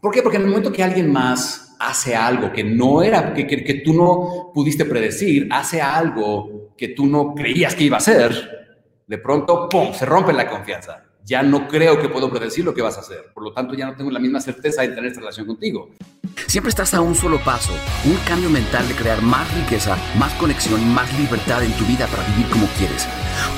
¿Por qué? Porque en el momento que alguien más hace algo que no era, que, que, que tú no pudiste predecir, hace algo que tú no creías que iba a hacer, de pronto, ¡pum!, se rompe la confianza ya no creo que puedo predecir lo que vas a hacer. Por lo tanto, ya no tengo la misma certeza de tener esta relación contigo. Siempre estás a un solo paso, un cambio mental de crear más riqueza, más conexión y más libertad en tu vida para vivir como quieres.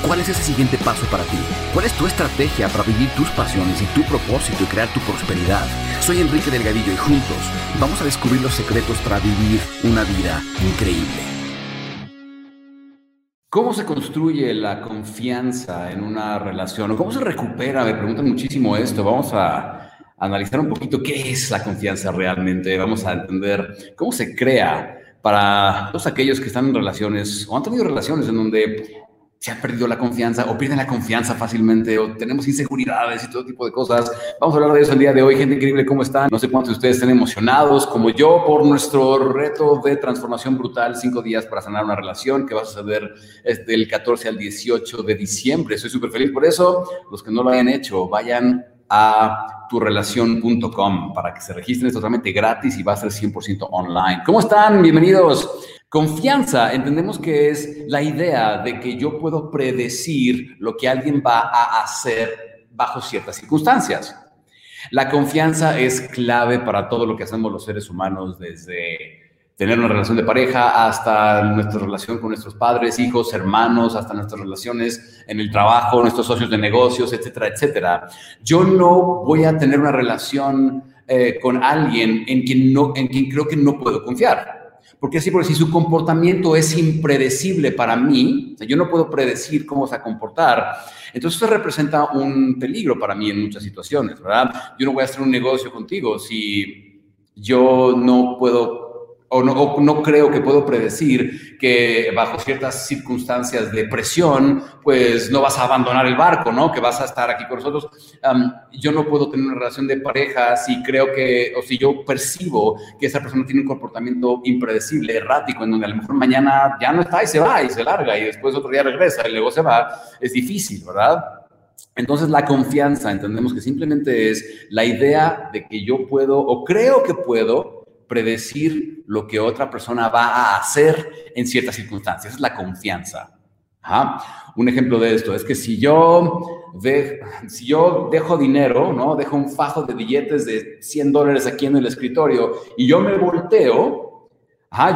¿Cuál es ese siguiente paso para ti? ¿Cuál es tu estrategia para vivir tus pasiones y tu propósito y crear tu prosperidad? Soy Enrique Delgadillo y juntos vamos a descubrir los secretos para vivir una vida increíble. ¿Cómo se construye la confianza en una relación? ¿O cómo se recupera? Me preguntan muchísimo esto. Vamos a analizar un poquito qué es la confianza realmente. Vamos a entender cómo se crea para todos aquellos que están en relaciones o han tenido relaciones en donde se ha perdido la confianza o pierden la confianza fácilmente o tenemos inseguridades y todo tipo de cosas. Vamos a hablar de eso el día de hoy. Gente increíble, ¿cómo están? No sé cuántos de ustedes estén emocionados como yo por nuestro reto de transformación brutal, cinco días para sanar una relación que va a suceder del 14 al 18 de diciembre. Soy súper feliz por eso. Los que no lo hayan hecho, vayan a turelación.com para que se registren es totalmente gratis y va a ser 100% online. ¿Cómo están? Bienvenidos. Confianza, entendemos que es la idea de que yo puedo predecir lo que alguien va a hacer bajo ciertas circunstancias. La confianza es clave para todo lo que hacemos los seres humanos, desde tener una relación de pareja hasta nuestra relación con nuestros padres, hijos, hermanos, hasta nuestras relaciones en el trabajo, nuestros socios de negocios, etcétera, etcétera. Yo no voy a tener una relación eh, con alguien en quien, no, en quien creo que no puedo confiar. Porque así, porque si su comportamiento es impredecible para mí, yo no puedo predecir cómo se va a comportar, entonces eso representa un peligro para mí en muchas situaciones, ¿verdad? Yo no voy a hacer un negocio contigo si yo no puedo o no, creo que puedo predecir que bajo ciertas circunstancias de presión, pues no vas a abandonar el barco, ¿no? Que vas a estar aquí con nosotros. yo no puedo tener una relación de pareja si creo que, o si yo percibo que esa persona tiene un comportamiento impredecible, errático, en donde a lo mejor mañana ya no está y se va y se larga y después otro día regresa y luego se va. Es difícil, ¿verdad? Entonces la confianza, entendemos que simplemente es la idea de que yo puedo o creo que puedo predecir lo que otra persona va a hacer en ciertas circunstancias. Es la confianza. Un ejemplo de esto es que si yo, si yo dejo dinero, ¿no? Dejo un fajo de billetes de 100 dólares aquí en el escritorio y yo me volteo,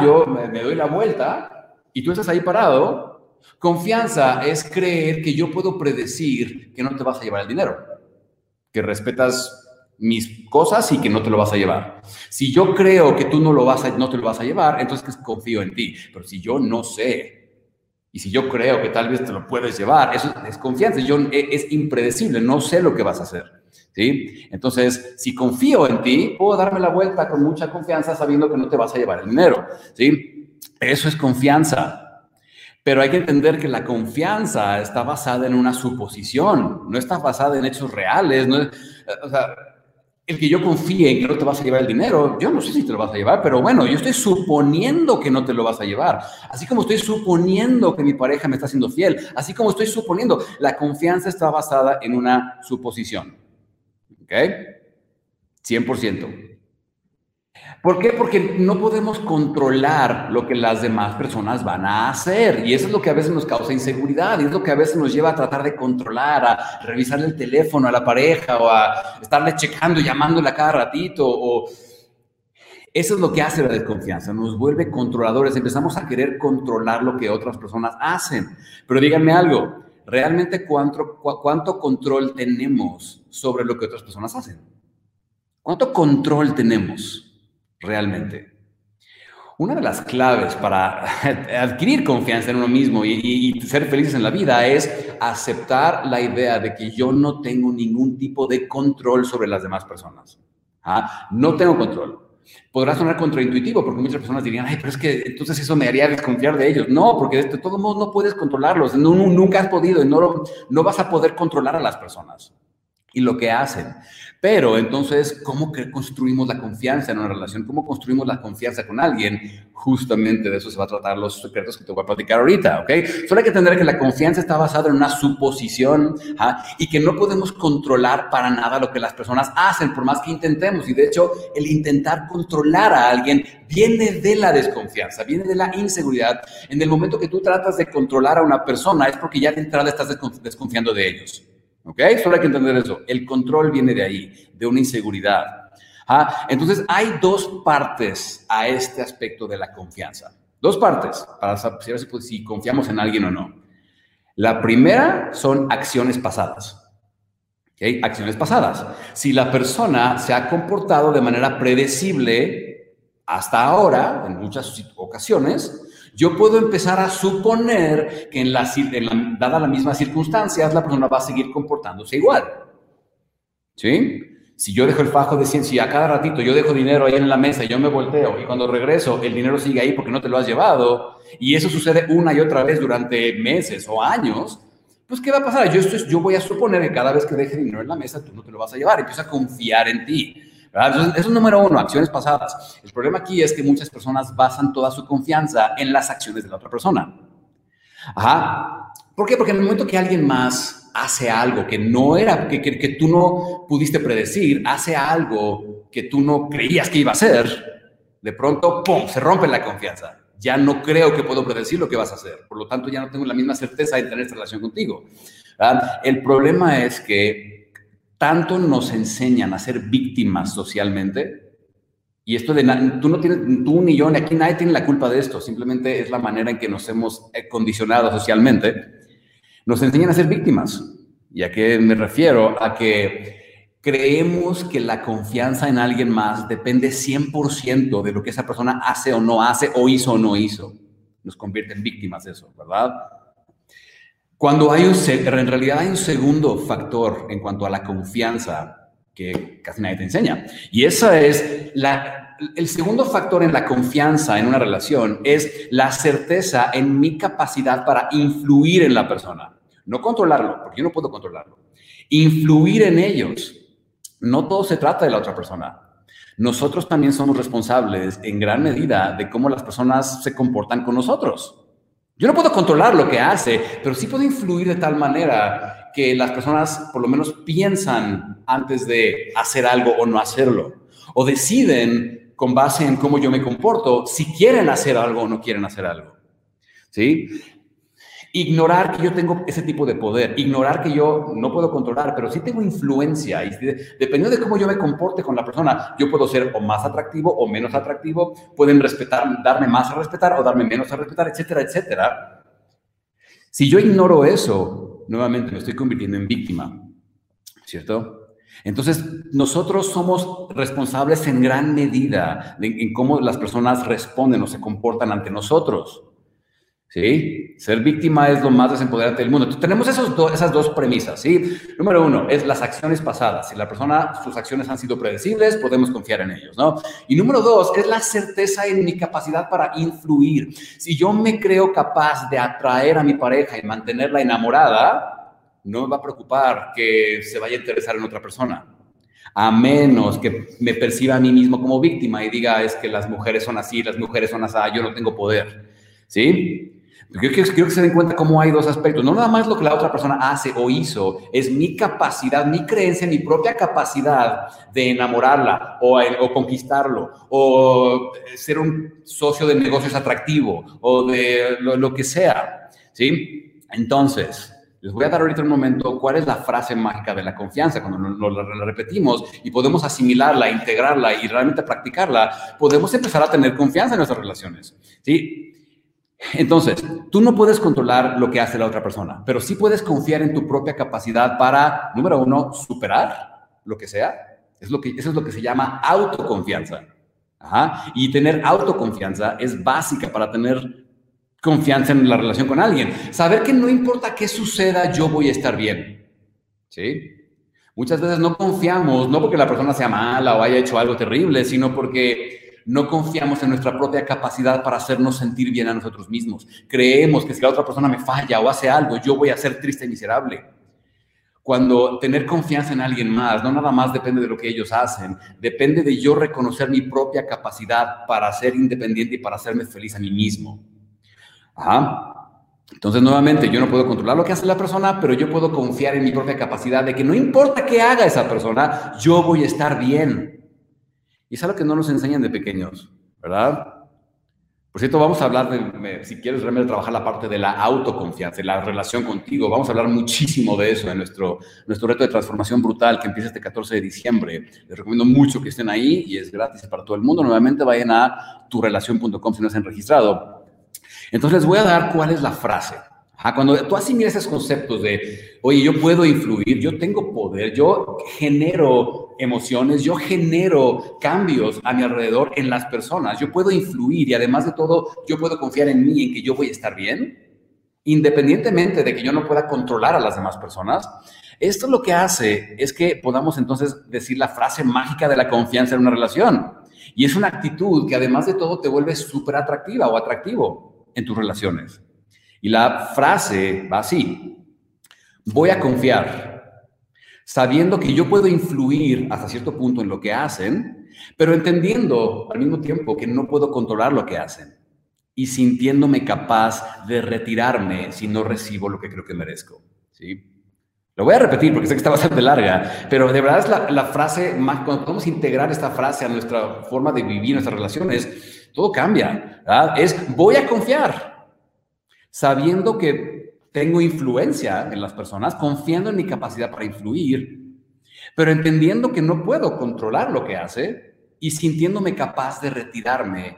yo me, me doy la vuelta y tú estás ahí parado, confianza es creer que yo puedo predecir que no te vas a llevar el dinero, que respetas mis cosas y que no te lo vas a llevar. Si yo creo que tú no, lo vas a, no te lo vas a llevar, entonces confío en ti. Pero si yo no sé y si yo creo que tal vez te lo puedes llevar, eso es confianza. Yo, e, es impredecible, no sé lo que vas a hacer. ¿sí? Entonces, si confío en ti, puedo darme la vuelta con mucha confianza sabiendo que no te vas a llevar el dinero. ¿sí? Eso es confianza. Pero hay que entender que la confianza está basada en una suposición, no está basada en hechos reales. O sea, el que yo confíe en que no te vas a llevar el dinero, yo no sé si te lo vas a llevar, pero bueno, yo estoy suponiendo que no te lo vas a llevar. Así como estoy suponiendo que mi pareja me está siendo fiel, así como estoy suponiendo, la confianza está basada en una suposición. ¿Ok? 100%. ¿Por qué? Porque no podemos controlar lo que las demás personas van a hacer. Y eso es lo que a veces nos causa inseguridad. Y es lo que a veces nos lleva a tratar de controlar, a revisar el teléfono a la pareja o a estarle checando, llamándole a cada ratito. Eso es lo que hace la desconfianza. Nos vuelve controladores. Empezamos a querer controlar lo que otras personas hacen. Pero díganme algo. ¿Realmente cuánto control tenemos sobre lo que otras personas hacen? ¿Cuánto control tenemos? Realmente. Una de las claves para adquirir confianza en uno mismo y, ser felices en la vida es aceptar la idea de que yo no tengo ningún tipo de control sobre las demás personas. ¿Ah? No tengo control. Podrá sonar contraintuitivo porque muchas personas dirían, ay, pero es que entonces eso me haría desconfiar de ellos. No, porque de todos modos no puedes controlarlos. nunca has podido y no, no vas a poder controlar a las personas. Y lo que hacen. Pero entonces, ¿cómo construimos la confianza en una relación? ¿Cómo construimos la confianza con alguien? Justamente de eso se va a tratar los secretos que te voy a platicar ahorita, ¿ok? Solo hay que entender que la confianza está basada en una suposición ¿ah? y que no podemos controlar para nada lo que las personas hacen, por más que intentemos. Y de hecho, el intentar controlar a alguien viene de la desconfianza, viene de la inseguridad. En el momento que tú tratas de controlar a una persona es porque ya de entrada estás desconfiando de ellos. ¿Ok? Solo hay que entender eso. El control viene de ahí, de una inseguridad. ¿Ah? Entonces, hay dos partes a este aspecto de la confianza. Dos partes para saber si, si confiamos en alguien o no. La primera son acciones pasadas. ¿Ok? Acciones pasadas. Si la persona se ha comportado de manera predecible hasta ahora, en muchas ocasiones, yo puedo empezar a suponer que en la, en dada las mismas circunstancias, la persona va a seguir comportándose igual. ¿Sí? Si yo dejo el fajo de ciencia, a cada ratito yo dejo dinero ahí en la mesa y yo me volteo y cuando regreso el dinero sigue ahí porque no te lo has llevado y eso sucede una y otra vez durante meses o años, pues ¿qué va a pasar? Yo, yo voy a suponer que cada vez que deje dinero en la mesa tú no te lo vas a llevar, empiezo a confiar en ti. Eso es número uno, acciones pasadas. El problema aquí es que muchas personas basan toda su confianza en las acciones de la otra persona. Ajá. ¿Por qué? Porque en el momento que alguien más hace algo que no era, que, que, tú no pudiste predecir, hace algo que tú no creías que iba a hacer, de pronto, ¡pum!, se rompe la confianza. Ya no creo que puedo predecir lo que vas a hacer. Por lo tanto, ya no tengo la misma certeza de tener esta relación contigo. El problema es que tanto nos enseñan a ser víctimas socialmente. Y esto de tú no tienes, tú ni yo, ni aquí nadie tiene la culpa de esto, simplemente es la manera en que nos hemos eh, condicionado socialmente. Nos enseñan a ser víctimas. ¿Y a qué me refiero? A que creemos que la confianza en alguien más depende 100% de lo que esa persona hace o no hace, o hizo o no hizo. Nos convierte en víctimas eso, ¿verdad? Cuando hay un, en realidad hay un segundo factor en cuanto a la confianza que casi nadie te enseña. Y esa es la, el segundo factor en la confianza en una relación es la certeza en mi capacidad para influir en la persona. No controlarlo, porque yo no puedo controlarlo. Influir en ellos. No todo se trata de la otra persona. Nosotros también somos responsables en gran medida de cómo las personas se comportan con nosotros. Yo no puedo controlar lo que hace, pero sí puedo influir de tal manera que las personas por lo menos piensan antes de hacer algo o no hacerlo. O deciden con base en cómo yo me comporto si quieren hacer algo o no quieren hacer algo. ¿Sí? Ignorar que yo tengo ese tipo de poder, ignorar que yo no puedo controlar, pero sí tengo influencia. Dependiendo de cómo yo me comporte con la persona, yo puedo ser o más atractivo o menos atractivo, pueden respetar, darme más a respetar o darme menos a respetar, etcétera, etcétera. Si yo ignoro eso, nuevamente me estoy convirtiendo en víctima, ¿cierto? Entonces, nosotros somos responsables en gran medida en cómo las personas responden o se comportan ante nosotros. ¿Sí? Ser víctima es lo más desempoderante del mundo. Entonces, tenemos esos esas dos premisas, ¿sí? Número uno, es las acciones pasadas. Si la persona, sus acciones han sido predecibles, podemos confiar en ellos, ¿no? Y número dos, es la certeza en mi capacidad para influir. Si yo me creo capaz de atraer a mi pareja y mantenerla enamorada, no me va a preocupar que se vaya a interesar en otra persona. A menos que me perciba a mí mismo como víctima y diga, es que las mujeres son así, las mujeres son así, yo no tengo poder. ¿Sí? Quiero que, quiero que se den cuenta cómo hay dos aspectos. No nada más lo que la otra persona hace o hizo, es mi capacidad, mi creencia, mi propia capacidad de enamorarla o, o conquistarlo o ser un socio de negocios atractivo o de lo, que sea. ¿Sí? Entonces, les voy a dar ahorita un momento cuál es la frase mágica de la confianza. Cuando la repetimos y podemos asimilarla, integrarla y realmente practicarla, podemos empezar a tener confianza en nuestras relaciones. ¿sí? Entonces, tú no puedes controlar lo que hace la otra persona, pero sí puedes confiar en tu propia capacidad para, número uno, superar lo que sea. Es lo que, eso es lo que se llama autoconfianza. Y tener autoconfianza es básica para tener confianza en la relación con alguien. Saber que no importa qué suceda, yo voy a estar bien. ¿Sí? Muchas veces no confiamos, no porque la persona sea mala o haya hecho algo terrible, sino porque no confiamos en nuestra propia capacidad para hacernos sentir bien a nosotros mismos. Creemos que si la otra persona me falla o hace algo, yo voy a ser triste y miserable. Cuando tener confianza en alguien más, no nada más depende de lo que ellos hacen, depende de yo reconocer mi propia capacidad para ser independiente y para hacerme feliz a mí mismo. Entonces, nuevamente, yo no puedo controlar lo que hace la persona, pero yo puedo confiar en mi propia capacidad de que no importa qué haga esa persona, yo voy a estar bien. Y es algo que no nos enseñan de pequeños, ¿verdad? Por cierto, vamos a hablar de, si quieres realmente trabajar la parte de la autoconfianza, de la relación contigo, vamos a hablar muchísimo de eso en nuestro, nuestro reto de transformación brutal que empieza este 14 de diciembre. Les recomiendo mucho que estén ahí y es gratis para todo el mundo. Nuevamente vayan a turelación.com si no se han registrado. Entonces les voy a dar cuál es la frase. Cuando tú asimilas esos conceptos de, oye, yo puedo influir, yo tengo poder, yo genero emociones, yo genero cambios a mi alrededor en las personas, yo puedo influir y además de todo, yo puedo confiar en mí, en que yo voy a estar bien, independientemente de que yo no pueda controlar a las demás personas. Esto lo que hace es que podamos entonces decir la frase mágica de la confianza en una relación. Y es una actitud que además de todo te vuelve súper atractiva o atractivo en tus relaciones. Y la frase va así, voy a confiar, sabiendo que yo puedo influir hasta cierto punto en lo que hacen, pero entendiendo al mismo tiempo que no puedo controlar lo que hacen y sintiéndome capaz de retirarme si no recibo lo que creo que merezco. ¿sí? Lo voy a repetir porque sé que está bastante larga, pero de verdad es la, la frase más, cuando podemos integrar esta frase a nuestra forma de vivir, nuestras relaciones, todo cambia. Es voy a confiar sabiendo que tengo influencia en las personas, confiando en mi capacidad para influir, pero entendiendo que no puedo controlar lo que hace y sintiéndome capaz de retirarme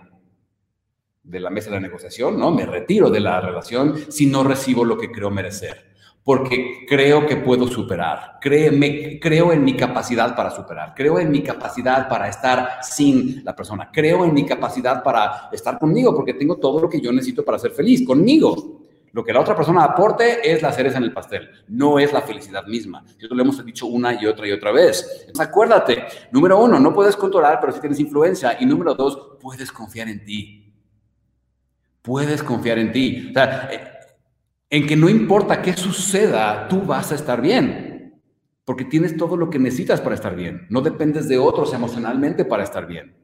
de la mesa de la negociación, ¿no? Me retiro de la relación si no recibo lo que creo merecer, porque creo que puedo superar, créeme, creo en mi capacidad para superar, creo en mi capacidad para estar sin la persona, creo en mi capacidad para estar conmigo, porque tengo todo lo que yo necesito para ser feliz, conmigo. Lo que la otra persona aporte es la cereza en el pastel, no es la felicidad misma. Esto lo hemos dicho una y otra y otra vez. Entonces, acuérdate, número uno, no puedes controlar, pero sí tienes influencia. Y número dos, puedes confiar en ti. Puedes confiar en ti. O sea, eh, en que no importa qué suceda, tú vas a estar bien. Porque tienes todo lo que necesitas para estar bien. No dependes de otros emocionalmente para estar bien.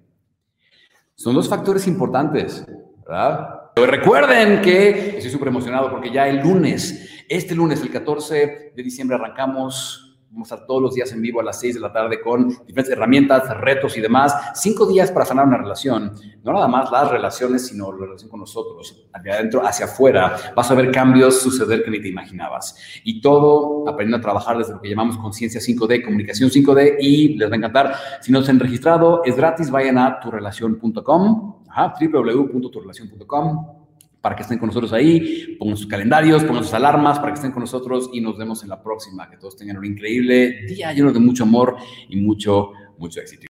Son dos factores importantes, ¿verdad? recuerden que estoy súper emocionado porque ya el lunes, este lunes, el 14 de diciembre, arrancamos. Vamos a estar todos los días en vivo a las 6 de la tarde con diferentes herramientas, retos y demás. Cinco días para sanar una relación. No nada más las relaciones, sino la relación con nosotros. Hacia adentro, hacia afuera. Vas a ver cambios suceder que ni te imaginabas. Y todo aprendiendo a trabajar desde lo que llamamos conciencia 5D, comunicación 5D. Y les va a encantar. Si no se han registrado, es gratis. Vayan a turelación.com www.turrelación.com para que estén con nosotros ahí, pongan sus calendarios, pongan sus alarmas para que estén con nosotros y nos vemos en la próxima. Que todos tengan un increíble día lleno de mucho amor y mucho, mucho éxito.